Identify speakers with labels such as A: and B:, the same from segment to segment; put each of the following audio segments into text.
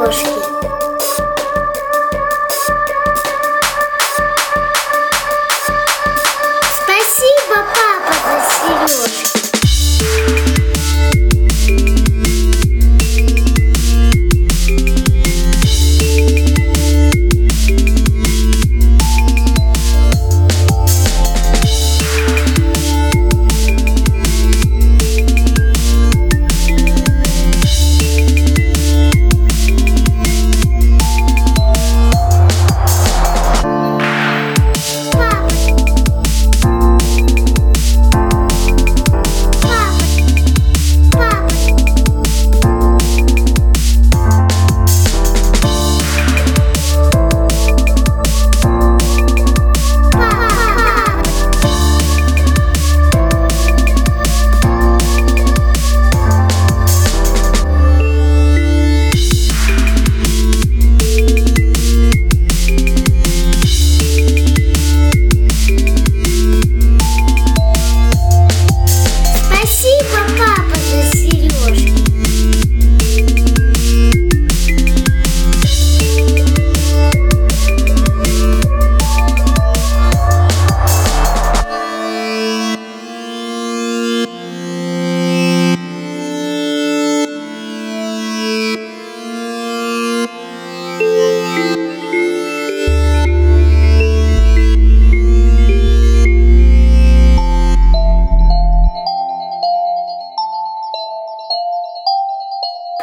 A: малыш.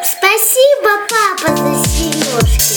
A: Спасибо, папа, за сережки.